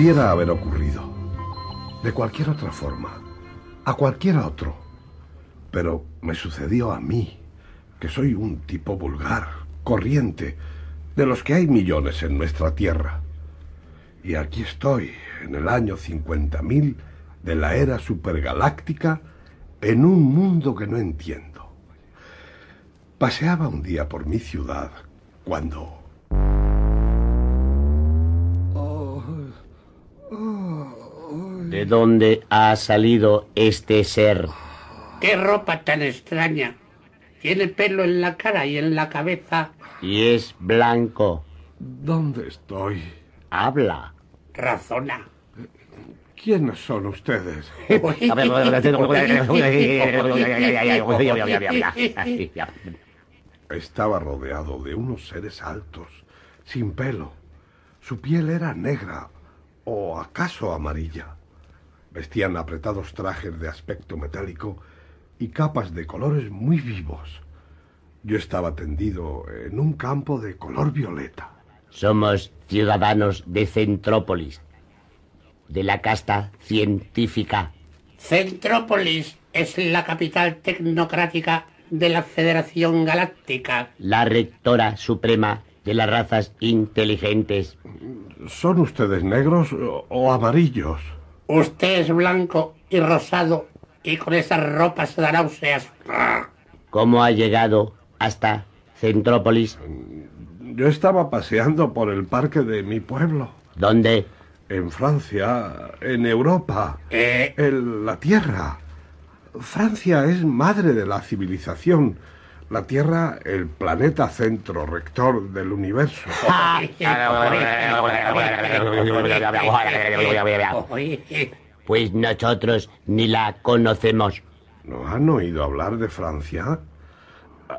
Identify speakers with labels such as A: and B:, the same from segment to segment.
A: Pudiera haber ocurrido. De cualquier otra forma. A cualquier otro. Pero me sucedió a mí, que soy un tipo vulgar, corriente, de los que hay millones en nuestra tierra. Y aquí estoy, en el año 50.000 de la era supergaláctica, en un mundo que no entiendo. Paseaba un día por mi ciudad cuando...
B: ¿De dónde ha salido este ser?
C: ¡Qué ropa tan extraña! Tiene pelo en la cara y en la cabeza.
B: Y es blanco.
A: ¿Dónde estoy?
B: Habla.
C: Razona.
A: ¿Quiénes son ustedes? Estaba rodeado de unos seres altos, sin pelo. Su piel era negra o acaso amarilla. Vestían apretados trajes de aspecto metálico y capas de colores muy vivos. Yo estaba tendido en un campo de color violeta.
B: Somos ciudadanos de Centrópolis, de la casta científica.
C: Centrópolis es la capital tecnocrática de la Federación Galáctica.
B: La rectora suprema de las razas inteligentes.
A: ¿Son ustedes negros o amarillos?
C: Usted es blanco y rosado y con esas ropas de náuseas.
B: ¿Cómo ha llegado hasta Centrópolis?
A: Yo estaba paseando por el parque de mi pueblo.
B: ¿Dónde?
A: En Francia, en Europa,
C: Eh,
A: en la Tierra. Francia es madre de la civilización. La Tierra, el planeta centro rector del universo.
B: Pues nosotros ni la conocemos.
A: ¿No han oído hablar de Francia?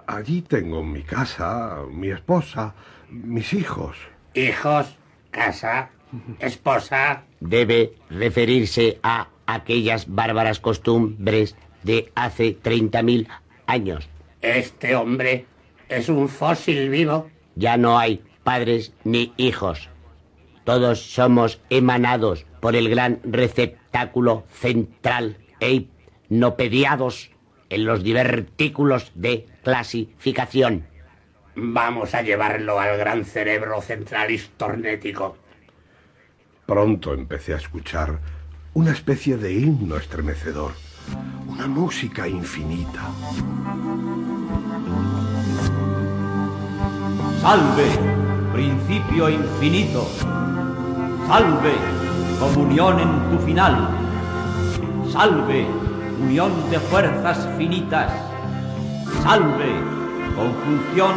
A: Allí tengo mi casa, mi esposa, mis hijos.
C: Hijos, casa, esposa.
B: Debe referirse a aquellas bárbaras costumbres de hace 30.000 años.
C: Este hombre es un fósil vivo.
B: Ya no hay padres ni hijos. Todos somos emanados por el gran receptáculo central e hipnopediados en los divertículos de clasificación.
C: Vamos a llevarlo al gran cerebro central histornético.
A: Pronto empecé a escuchar una especie de himno estremecedor, una música infinita.
D: Salve, principio infinito. Salve, comunión en tu final. Salve, unión de fuerzas finitas. Salve, conjunción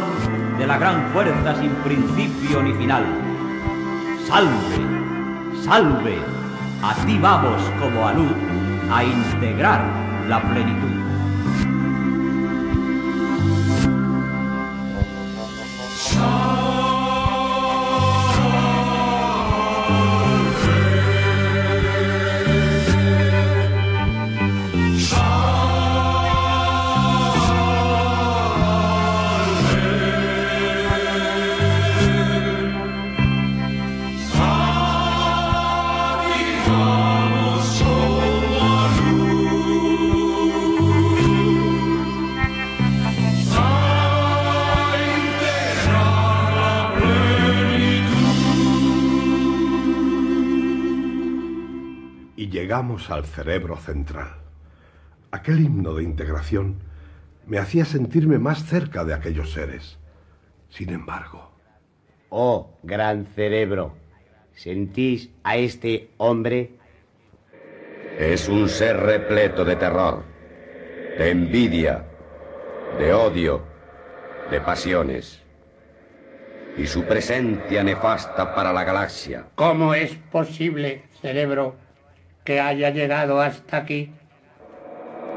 D: de la gran fuerza sin principio ni final. Salve, salve, a ti vamos como a luz a integrar la plenitud.
A: Y llegamos al cerebro central. Aquel himno de integración me hacía sentirme más cerca de aquellos seres. Sin embargo,
B: Oh, gran cerebro, ¿sentís a este hombre?
E: Es un ser repleto de terror, de envidia, de odio, de pasiones. Y su presencia nefasta para la galaxia.
C: ¿Cómo es posible, cerebro, que haya llegado hasta aquí?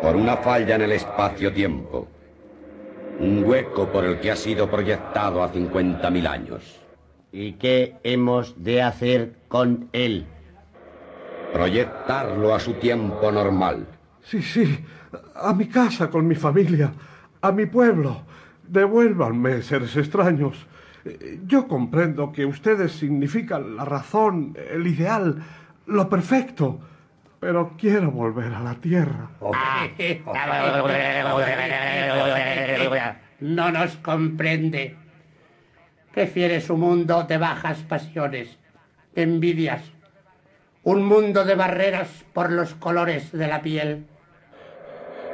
E: por una falla en el espacio-tiempo. Un hueco por el que ha sido proyectado a 50.000 años.
B: ¿Y qué hemos de hacer con él?
E: Proyectarlo a su tiempo normal.
A: sí, sí, a mi casa con mi familia, a mi pueblo. Devuélvanme, seres extraños. Yo comprendo que ustedes significan la razón, el ideal, lo perfecto. Pero quiero volver a la tierra.
C: No nos comprende. Prefiere su mundo de bajas pasiones, de envidias, un mundo de barreras por los colores de la piel.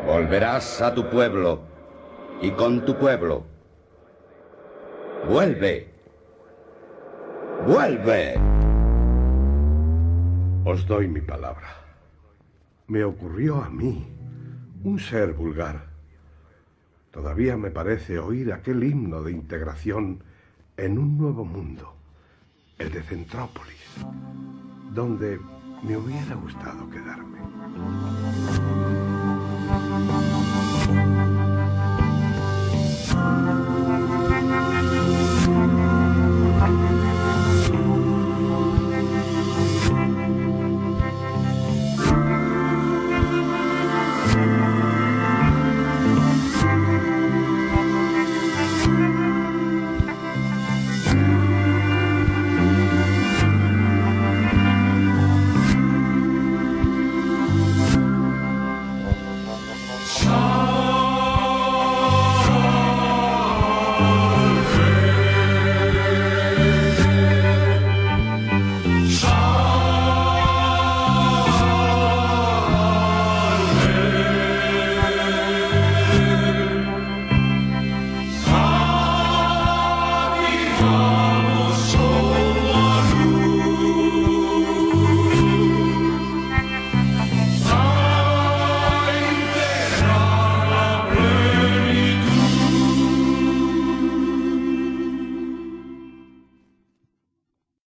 E: Volverás a tu pueblo y con tu pueblo. Vuelve. Vuelve.
A: Os doy mi palabra. Me ocurrió a mí, un ser vulgar. Todavía me parece oír aquel himno de integración en un nuevo mundo, el de Centrópolis, donde me hubiera gustado quedarme.